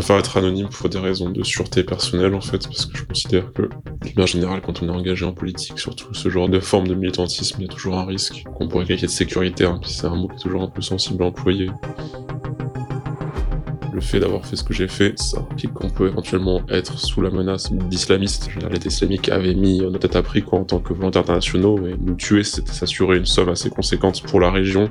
Préfère être anonyme pour des raisons de sûreté personnelle en fait, parce que je considère que, en général, quand on est engagé en politique, surtout ce genre de forme de militantisme, il y a toujours un risque qu'on pourrait qualifier de sécuritaire, puis c'est un mot qui est toujours un peu sensible à employer. Le fait d'avoir fait ce que j'ai fait, ça implique qu'on peut éventuellement être sous la menace d'islamistes. L'État islamique avait mis nos têtes à prix quoi, en tant que volontaires internationaux, et nous tuer, c'était s'assurer une somme assez conséquente pour la région.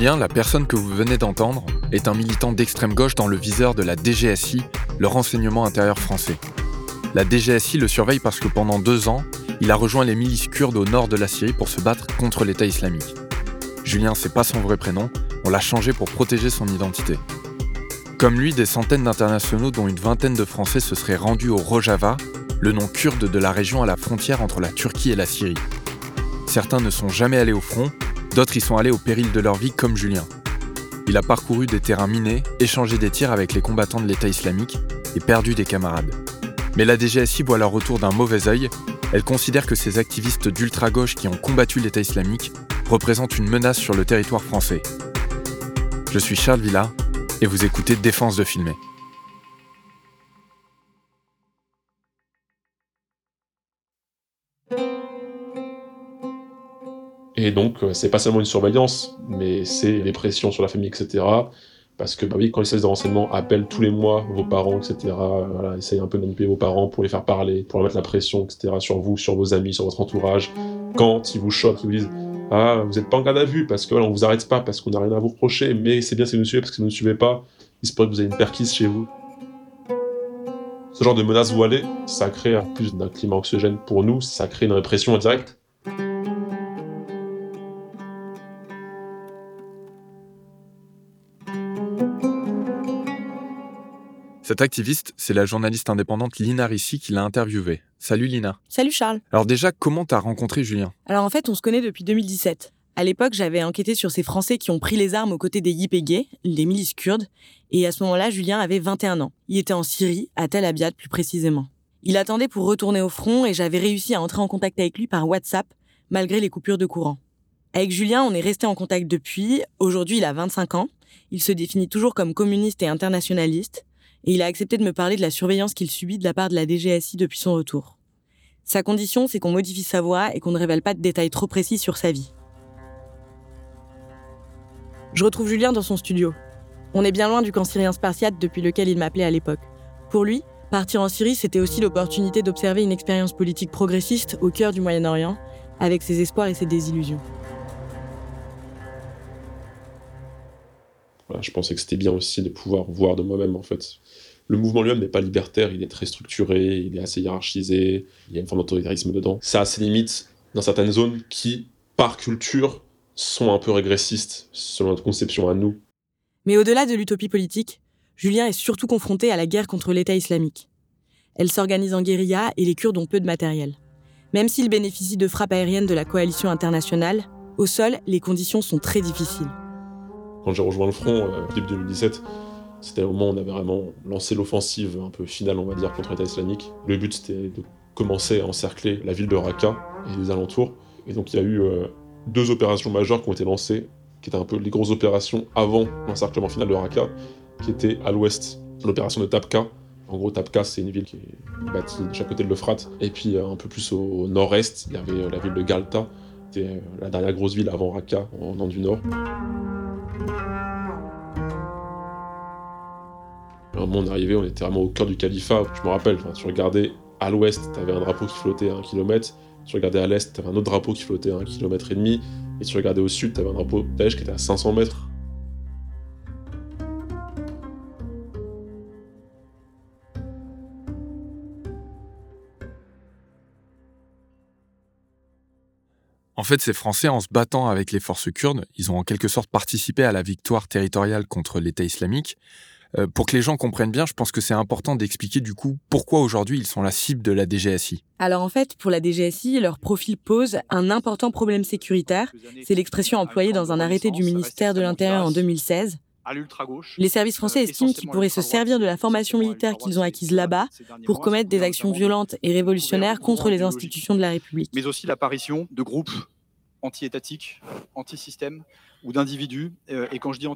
Julien, la personne que vous venez d'entendre, est un militant d'extrême gauche dans le viseur de la DGSI, le renseignement intérieur français. La DGSI le surveille parce que pendant deux ans, il a rejoint les milices kurdes au nord de la Syrie pour se battre contre l'État islamique. Julien, c'est pas son vrai prénom, on l'a changé pour protéger son identité. Comme lui, des centaines d'internationaux, dont une vingtaine de Français, se seraient rendus au Rojava, le nom kurde de la région à la frontière entre la Turquie et la Syrie. Certains ne sont jamais allés au front, D'autres y sont allés au péril de leur vie comme Julien. Il a parcouru des terrains minés, échangé des tirs avec les combattants de l'État islamique et perdu des camarades. Mais la DGSI voit leur retour d'un mauvais œil. Elle considère que ces activistes d'ultra-gauche qui ont combattu l'État islamique représentent une menace sur le territoire français. Je suis Charles Villa et vous écoutez Défense de filmer. Et donc, euh, c'est pas seulement une surveillance, mais c'est les pressions sur la famille, etc. Parce que, bah oui, quand les services de renseignement appellent tous les mois vos parents, etc., euh, voilà, essayent un peu de manipuler vos parents pour les faire parler, pour leur mettre la pression, etc., sur vous, sur vos amis, sur votre entourage. Quand ils vous choquent, ils vous disent Ah, vous n'êtes pas en garde à vue, parce que voilà, on vous arrête pas, parce qu'on n'a rien à vous reprocher, mais c'est bien si vous nous suivez, parce que si vous ne suivez pas, il se pourrait que vous ayez une perquise chez vous. Ce genre de menaces voilées, ça crée plus d'un climat anxiogène pour nous, ça crée une répression indirecte. Cette activiste, c'est la journaliste indépendante Lina Rissi qui l'a interviewée. Salut Lina. Salut Charles. Alors déjà, comment t'as rencontré Julien? Alors en fait, on se connaît depuis 2017. À l'époque, j'avais enquêté sur ces Français qui ont pris les armes aux côtés des YPG, les milices kurdes, et à ce moment-là, Julien avait 21 ans. Il était en Syrie, à Tel Abyad plus précisément. Il attendait pour retourner au front et j'avais réussi à entrer en contact avec lui par WhatsApp, malgré les coupures de courant. Avec Julien, on est resté en contact depuis. Aujourd'hui, il a 25 ans. Il se définit toujours comme communiste et internationaliste et il a accepté de me parler de la surveillance qu'il subit de la part de la DGSI depuis son retour. Sa condition, c'est qu'on modifie sa voix et qu'on ne révèle pas de détails trop précis sur sa vie. Je retrouve Julien dans son studio. On est bien loin du camp syrien spartiate depuis lequel il m'appelait à l'époque. Pour lui, partir en Syrie, c'était aussi l'opportunité d'observer une expérience politique progressiste au cœur du Moyen-Orient, avec ses espoirs et ses désillusions. je pensais que c'était bien aussi de pouvoir voir de moi-même en fait. Le mouvement lui-même n'est pas libertaire, il est très structuré, il est assez hiérarchisé, il y a une forme d'autoritarisme dedans. Ça a ses limites dans certaines zones qui, par culture, sont un peu régressistes selon notre conception à nous. Mais au-delà de l'utopie politique, Julien est surtout confronté à la guerre contre l'État islamique. Elle s'organise en guérilla et les Kurdes ont peu de matériel. Même s'ils bénéficient de frappes aériennes de la coalition internationale, au sol, les conditions sont très difficiles. Quand j'ai rejoint le front, euh, début 2017, c'était au moment où on avait vraiment lancé l'offensive un peu finale, on va dire, contre l'État islamique. Le but, c'était de commencer à encercler la ville de Raqqa et les alentours. Et donc, il y a eu euh, deux opérations majeures qui ont été lancées, qui étaient un peu les grosses opérations avant l'encerclement final de Raqqa, qui étaient à l'ouest, l'opération de Tabqa. En gros, Tabqa, c'est une ville qui est bâtie de chaque côté de l'Euphrate. Et puis, euh, un peu plus au nord-est, il y avait la ville de Galta, c'était la dernière grosse ville avant Raqqa, en Inde du Nord. Un moment, on est arrivé, on était vraiment au cœur du califat. Je me rappelle, tu regardais à l'ouest, tu avais un drapeau qui flottait à un kilomètre. Tu regardais à l'est, tu avais un autre drapeau qui flottait à un kilomètre et demi. Et tu regardais au sud, tu avais un drapeau belge qui était à 500 mètres. En fait, ces Français, en se battant avec les forces kurdes, ils ont en quelque sorte participé à la victoire territoriale contre l'État islamique, Euh, pour que les gens comprennent bien, je pense que c'est important d'expliquer du coup pourquoi aujourd'hui ils sont la cible de la DGSI. Alors en fait, pour la DGSI, leur profil pose un important problème sécuritaire. C'est l'expression employée dans un arrêté du ministère de l'Intérieur en 2016. Les services français estiment qu'ils pourraient se servir de la formation militaire qu'ils ont acquise là-bas pour commettre des actions violentes et révolutionnaires contre les institutions de la République. Mais aussi l'apparition de groupes anti-étatiques, anti-systèmes ou d'individus. Euh, et quand je dis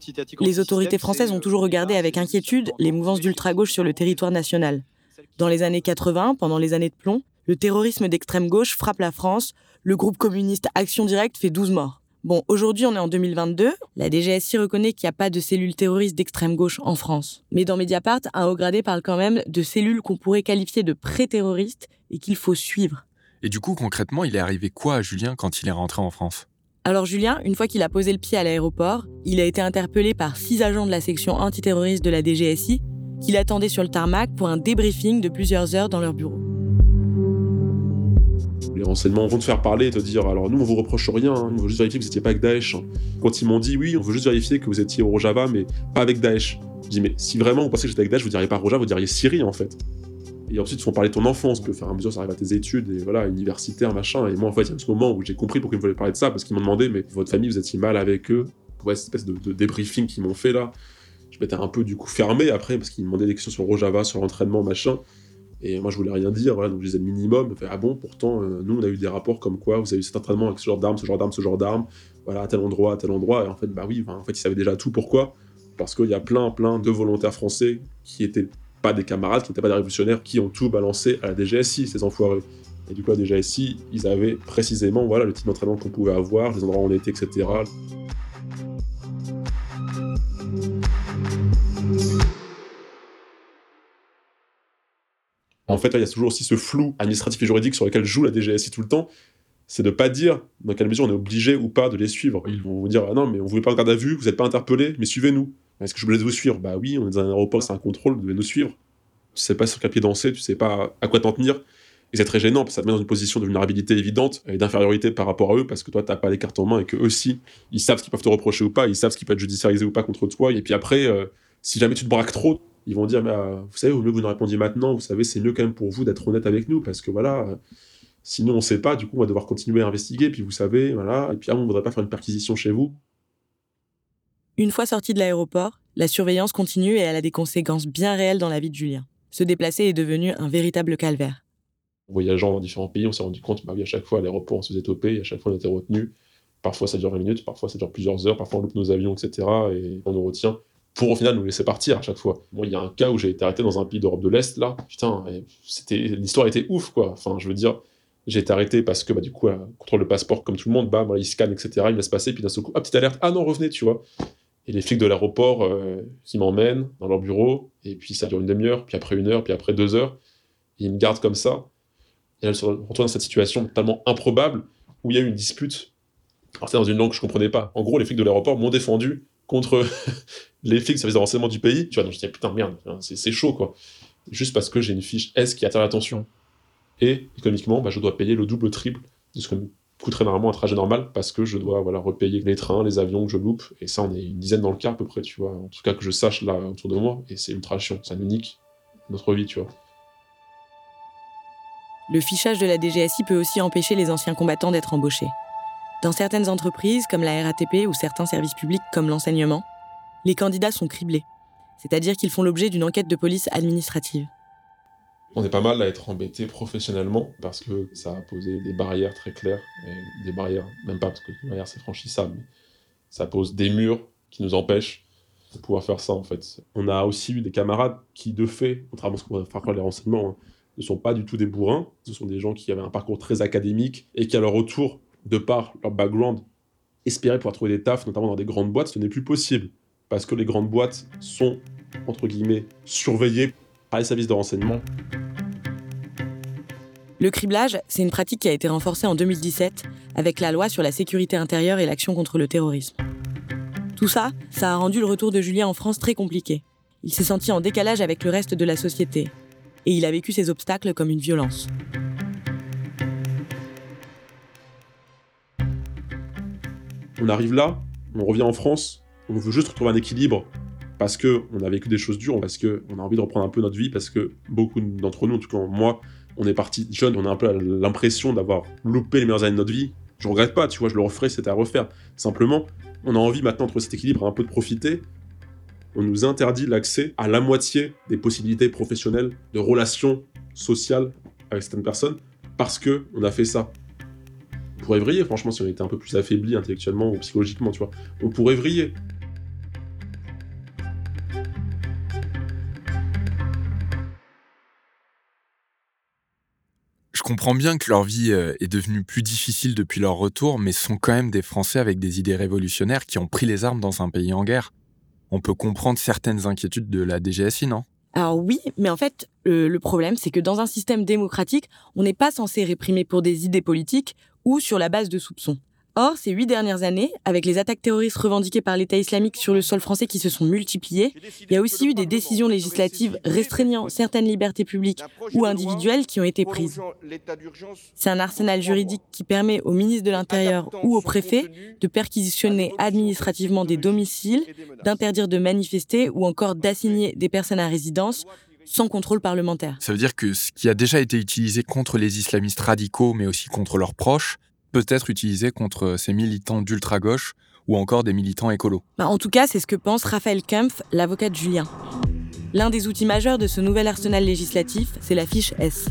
les autorités françaises ont toujours regardé avec inquiétude les mouvances d'ultra-gauche sur le territoire national. Dans les années 80, pendant les années de plomb, le terrorisme d'extrême gauche frappe la France. Le groupe communiste Action Directe fait 12 morts. Bon, aujourd'hui, on est en 2022. La DGSI reconnaît qu'il n'y a pas de cellules terroristes d'extrême gauche en France. Mais dans Mediapart, un haut gradé parle quand même de cellules qu'on pourrait qualifier de pré-terroristes et qu'il faut suivre. Et du coup, concrètement, il est arrivé quoi à Julien quand il est rentré en France? Alors Julien, une fois qu'il a posé le pied à l'aéroport, il a été interpellé par six agents de la section antiterroriste de la DGSI qui l'attendaient sur le tarmac pour un débriefing de plusieurs heures dans leur bureau. Les renseignements vont te faire parler et te dire alors nous on vous reproche rien, hein, on veut juste vérifier que vous n'étiez pas avec Daesh. Quand ils m'ont dit oui, on veut juste vérifier que vous étiez au Rojava mais pas avec Daesh. Je dis mais si vraiment vous pensez que j'étais avec Daesh, vous diriez pas Rojava, vous diriez Syrie en fait. Et ensuite, ils font parler de ton enfance, que faire à mesure, ça arrive à tes études, et voilà, universitaire, machin. Et moi, en fait, il y a ce moment où j'ai compris pourquoi ils me voulaient parler de ça, parce qu'ils m'ont demandé, mais votre famille, vous étiez mal avec eux? Ouais, cette espèce de, débriefing qu'ils m'ont fait là. Je m'étais un peu, du coup, fermé après, parce qu'ils me demandaient des questions sur Rojava, sur l'entraînement, machin. Et moi, je voulais rien dire, voilà, donc je disais le minimum. Ah bon, pourtant, euh, nous, on a eu des rapports comme quoi vous avez eu cet entraînement avec ce genre d'armes, ce genre d'armes, ce genre d'armes, voilà, à tel endroit, à tel endroit. Et en fait, bah oui, en fait, ils savaient déjà tout. Pourquoi Parce qu'il y a plein, plein de volontaires français qui étaient pas des camarades, qui n'étaient pas des révolutionnaires, qui ont tout balancé à la DGSI, ces enfoirés. Et du coup, la DGSI, ils avaient précisément voilà, le type d'entraînement qu'on pouvait avoir, les endroits où on était, etc. En fait, il y a toujours aussi ce flou administratif et juridique sur lequel joue la DGSI tout le temps. C'est de pas dire dans quelle mesure on est obligé ou pas de les suivre. Ils vont vous dire ah non, mais on ne voulait pas en garde à vue, vous n'êtes pas interpellé, mais suivez-nous. Est-ce que je voulais vous suivre? Bah oui, on est dans un aéroport, c'est un contrôle, vous devez nous suivre. Tu sais pas sur quel pied danser, tu sais pas à quoi t'en tenir. Et c'est très gênant, parce que ça te met dans une position de vulnérabilité évidente et d'infériorité par rapport à eux, parce que toi, t'as pas les cartes en main et qu'eux aussi, ils savent ce qu'ils peuvent te reprocher ou pas, ils savent ce qui peut être judiciarisé ou pas contre toi. Et puis après, euh, si jamais tu te braques trop, ils vont dire, euh, vous savez, au mieux que vous nous répondiez maintenant, vous savez, c'est mieux quand même pour vous d'être honnête avec nous, parce que voilà, euh, sinon on sait pas, du coup, on va devoir continuer à investiguer, puis vous savez, voilà, et puis ah, on voudrait pas faire une perquisition chez vous. Une fois sorti de l'aéroport, la surveillance continue et elle a des conséquences bien réelles dans la vie de Julien. Se déplacer est devenu un véritable calvaire. Voyageant dans différents pays, on s'est rendu compte, bah à chaque fois à l'aéroport, on se faisait toper, à chaque fois on était retenu. Parfois ça dure 20 minutes, parfois ça dure plusieurs heures, parfois on loupe nos avions, etc. Et on nous retient pour au final nous laisser partir à chaque fois. Moi, il y a un cas où j'ai été arrêté dans un pays d'Europe de l'Est, là. Putain, l'histoire était ouf, quoi. Enfin, je veux dire, j'ai été arrêté parce que, bah, du coup, contrôle le passeport comme tout le monde, bah, voilà, ils scannent, etc. Ils me laissent passer, puis d'un seul coup, ah, petite alerte, ah non, revenez, tu vois et les flics de l'aéroport euh, qui m'emmènent dans leur bureau, et puis ça dure une demi-heure, puis après une heure, puis après deux heures, ils me gardent comme ça. Et là, je me retrouve dans cette situation totalement improbable où il y a eu une dispute. Alors, c'est dans une langue que je comprenais pas. En gros, les flics de l'aéroport m'ont défendu contre les flics du service de renseignement du pays. Tu vois, donc je disais, putain, merde, c'est chaud, quoi. Juste parce que j'ai une fiche S qui attire l'attention. Et économiquement, bah, je dois payer le double, triple de ce que coûterait normalement un trajet normal parce que je dois voilà, repayer les trains, les avions que je loupe. Et ça, on est une dizaine dans le cas à peu près, tu vois. En tout cas, que je sache là autour de moi. Et c'est ultra chiant. Ça nous notre vie, tu vois. Le fichage de la DGSI peut aussi empêcher les anciens combattants d'être embauchés. Dans certaines entreprises, comme la RATP ou certains services publics comme l'enseignement, les candidats sont criblés, c'est-à-dire qu'ils font l'objet d'une enquête de police administrative on est pas mal à être embêté professionnellement parce que ça a posé des barrières très claires, des barrières, même pas parce que les barrières c'est franchissable, mais ça pose des murs qui nous empêchent de pouvoir faire ça en fait. On a aussi eu des camarades qui de fait, contrairement à ce qu'on va faire croire les renseignements, hein, ne sont pas du tout des bourrins, ce sont des gens qui avaient un parcours très académique et qui à leur retour, de par leur background, espéraient pouvoir trouver des tafs, notamment dans des grandes boîtes, ce n'est plus possible parce que les grandes boîtes sont entre guillemets surveillées par les services de renseignement. Le criblage, c'est une pratique qui a été renforcée en 2017 avec la loi sur la sécurité intérieure et l'action contre le terrorisme. Tout ça, ça a rendu le retour de Julien en France très compliqué. Il s'est senti en décalage avec le reste de la société et il a vécu ces obstacles comme une violence. On arrive là, on revient en France, on veut juste retrouver un équilibre parce qu'on a vécu des choses dures, parce qu'on a envie de reprendre un peu notre vie, parce que beaucoup d'entre nous, en tout cas moi, on est parti jeune, on a un peu l'impression d'avoir loupé les meilleures années de notre vie. Je regrette pas, tu vois, je le referai, c'était à refaire. Simplement, on a envie maintenant de cet équilibre un peu de profiter. On nous interdit l'accès à la moitié des possibilités professionnelles, de relations sociales avec certaines personnes, parce que on a fait ça. On pourrait vriller, franchement, si on était un peu plus affaibli intellectuellement ou psychologiquement, tu vois. On pourrait vriller. Comprends bien que leur vie euh, est devenue plus difficile depuis leur retour, mais sont quand même des Français avec des idées révolutionnaires qui ont pris les armes dans un pays en guerre. On peut comprendre certaines inquiétudes de la DGSI, non? Alors oui, mais en fait, le problème, c'est que dans un système démocratique, on n'est pas censé réprimer pour des idées politiques ou sur la base de soupçons. Or, ces huit dernières années, avec les attaques terroristes revendiquées par l'État islamique sur le sol français qui se sont multipliées, il y a aussi eu des décisions législatives restreignant certaines libertés publiques ou individuelles qui ont été prises. C'est un arsenal juridique qui permet au ministre de l'Intérieur ou au préfet de perquisitionner administrativement des domiciles, d'interdire de manifester ou encore d'assigner des personnes à résidence sans contrôle parlementaire. Ça veut dire que ce qui a déjà été utilisé contre les islamistes radicaux, mais aussi contre leurs proches, peut être utilisé contre ces militants d'ultra-gauche ou encore des militants écolos. Bah, en tout cas, c'est ce que pense Raphaël Kempf, l'avocat de Julien. L'un des outils majeurs de ce nouvel arsenal législatif, c'est la fiche S.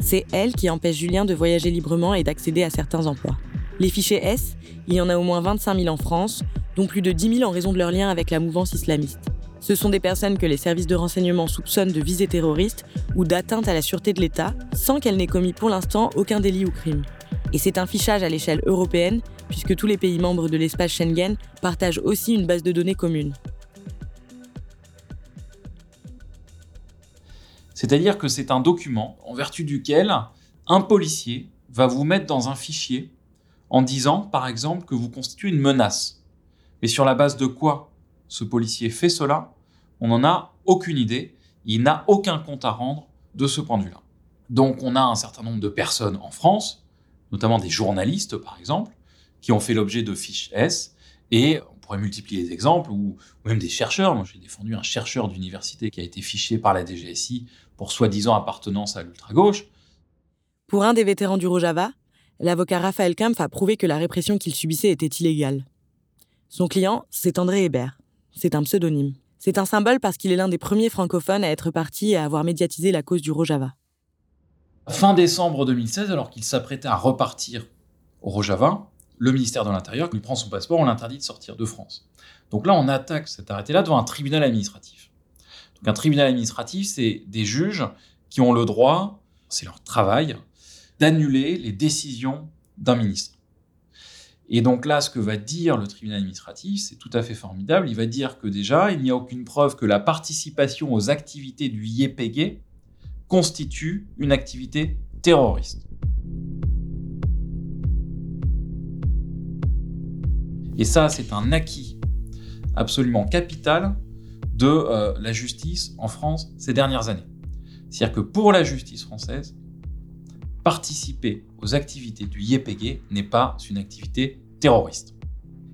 C'est elle qui empêche Julien de voyager librement et d'accéder à certains emplois. Les fichiers S, il y en a au moins 25 000 en France, dont plus de 10 000 en raison de leur lien avec la mouvance islamiste. Ce sont des personnes que les services de renseignement soupçonnent de visées terroristes ou d'atteinte à la sûreté de l'État, sans qu'elles n'aient commis pour l'instant aucun délit ou crime. Et c'est un fichage à l'échelle européenne, puisque tous les pays membres de l'espace Schengen partagent aussi une base de données commune. C'est-à-dire que c'est un document en vertu duquel un policier va vous mettre dans un fichier en disant, par exemple, que vous constituez une menace. Mais sur la base de quoi ce policier fait cela? On n'en a aucune idée. Il n'a aucun compte à rendre de ce point de vue-là. Donc on a un certain nombre de personnes en France notamment des journalistes par exemple, qui ont fait l'objet de fiches S. Et on pourrait multiplier les exemples, ou, même des chercheurs. Moi, j'ai défendu un chercheur d'université qui a été fiché par la DGSI pour soi-disant appartenance à l'ultra-gauche. Pour un des vétérans du Rojava, l'avocat Raphaël Kampf a prouvé que la répression qu'il subissait était illégale. Son client, c'est André Hébert. C'est un pseudonyme. C'est un symbole parce qu'il est l'un des premiers francophones à être parti et à avoir médiatisé la cause du Rojava. Fin décembre 2016, alors qu'il s'apprêtait à repartir au Rojava, le ministère de l'Intérieur lui prend son passeport, on l'interdit de sortir de France. Donc là, on attaque cet arrêté-là devant un tribunal administratif. Donc un tribunal administratif, c'est des juges qui ont le droit, c'est leur travail, d'annuler les décisions d'un ministre. Et donc là, ce que va dire le tribunal administratif, c'est tout à fait formidable. Il va dire que déjà, il n'y a aucune preuve que la participation aux activités du YPG constitue une activité terroriste. Et ça, c'est un acquis absolument capital de euh, la justice en France ces dernières années. C'est-à-dire que pour la justice française, participer aux activités du YPG n'est pas une activité terroriste.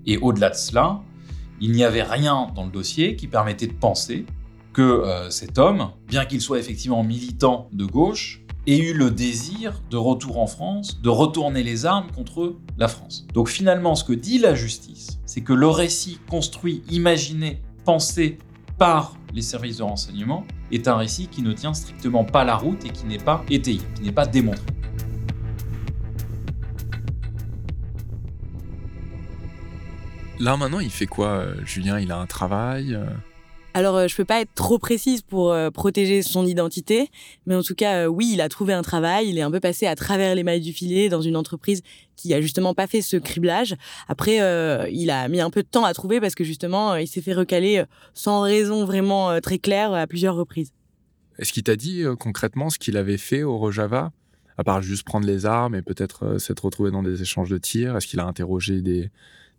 Et au-delà de cela, il n'y avait rien dans le dossier qui permettait de penser que euh, cet homme, bien qu'il soit effectivement militant de gauche, ait eu le désir de retour en France, de retourner les armes contre la France. Donc finalement, ce que dit la justice, c'est que le récit construit, imaginé, pensé par les services de renseignement est un récit qui ne tient strictement pas la route et qui n'est pas étayé, qui n'est pas démontré. Là maintenant, il fait quoi, euh, Julien? Il a un travail euh? Alors, euh, je peux pas être trop précise pour euh, protéger son identité, mais en tout cas, euh, oui, il a trouvé un travail. Il est un peu passé à travers les mailles du filet dans une entreprise qui a justement pas fait ce criblage. Après, il a mis un peu de temps à trouver parce que justement, il s'est fait recaler sans raison vraiment très claire à plusieurs reprises. Est-ce qu'il t'a dit concrètement ce qu'il avait fait au Rojava? À part juste prendre les armes et peut-être s'être retrouvé dans des échanges de tirs Est-ce qu'il a interrogé des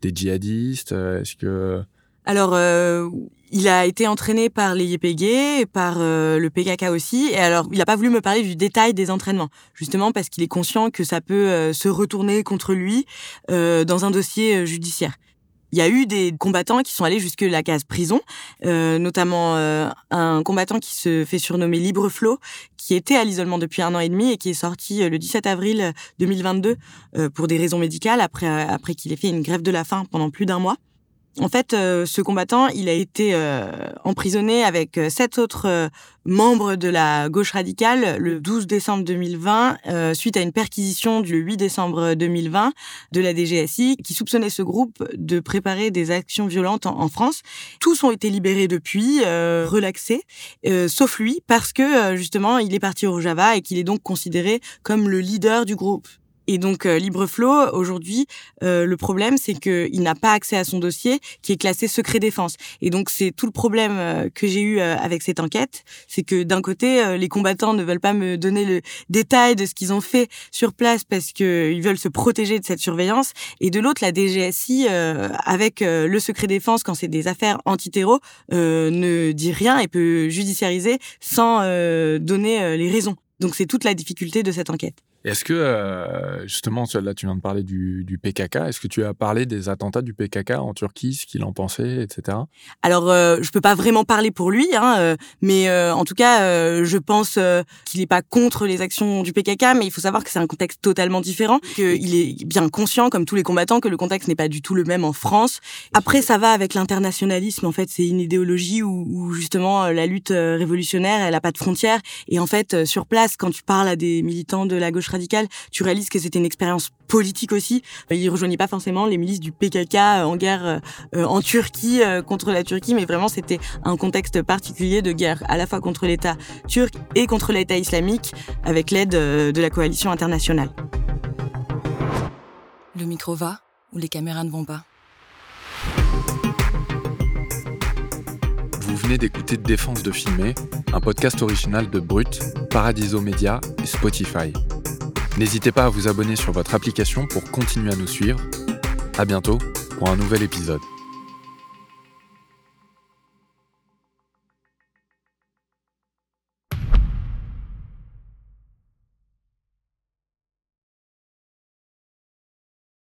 djihadistes? Est-ce que alors, euh, il a été entraîné par les YPG, par euh, le PKK aussi. Et alors, il n'a pas voulu me parler du détail des entraînements, justement parce qu'il est conscient que ça peut euh, se retourner contre lui dans un dossier judiciaire. Il y a eu des combattants qui sont allés jusque la case prison, euh, notamment euh, un combattant qui se fait surnommer Libre Flo, qui était à l'isolement depuis un an et demi et qui est sorti euh, le 17 avril 2022 pour des raisons médicales après après qu'il ait fait une grève de la faim pendant plus d'un mois. En fait, euh, ce combattant, il a été euh, emprisonné avec euh, sept autres membres de la gauche radicale le 12 décembre 2020, suite à une perquisition du 8 décembre 2020 de la DGSI, qui soupçonnait ce groupe de préparer des actions violentes en, France. Tous ont été libérés depuis, relaxés, sauf lui, parce que justement, il est parti au Rojava et qu'il est donc considéré comme le leader du groupe. Et donc euh, LibreFlow, aujourd'hui, euh, le problème, c'est qu'il n'a pas accès à son dossier qui est classé secret défense. Et donc c'est tout le problème euh, que j'ai eu euh, avec cette enquête, c'est que d'un côté, les combattants ne veulent pas me donner le détail de ce qu'ils ont fait sur place parce qu'ils veulent se protéger de cette surveillance. Et de l'autre, la DGSI, avec le secret défense, quand c'est des affaires anti-terreau, ne dit rien et peut judiciariser sans donner les raisons. Donc c'est toute la difficulté de cette enquête. Est-ce que, euh, justement, là, tu viens de parler du, du PKK, est-ce que tu as parlé des attentats du PKK en Turquie, ce qu'il en pensait, etc. Alors, euh, je peux pas vraiment parler pour lui, hein, euh, mais euh, en tout cas, euh, je pense qu'il n'est pas contre les actions du PKK, mais il faut savoir que c'est un contexte totalement différent, qu'il est bien conscient, comme tous les combattants, que le contexte n'est pas du tout le même en France. Après, ça va avec l'internationalisme, en fait, c'est une idéologie où, où, justement la lutte révolutionnaire, elle a pas de frontières, et en fait, sur place, quand tu parles à des militants de la gauche radical, tu réalises que c'était une expérience politique aussi. Il rejoignait pas forcément les milices du PKK euh, en guerre euh, en Turquie euh, contre la Turquie, mais vraiment c'était un contexte particulier de guerre à la fois contre l'État turc et contre l'État islamique avec l'aide de la coalition internationale. Le micro va ou les caméras ne vont pas? Vous venez d'écouter Défense de filmer, un podcast original de Brut, Paradiso Media et Spotify. N'hésitez pas à vous abonner sur votre application pour continuer à nous suivre. À bientôt pour un nouvel épisode.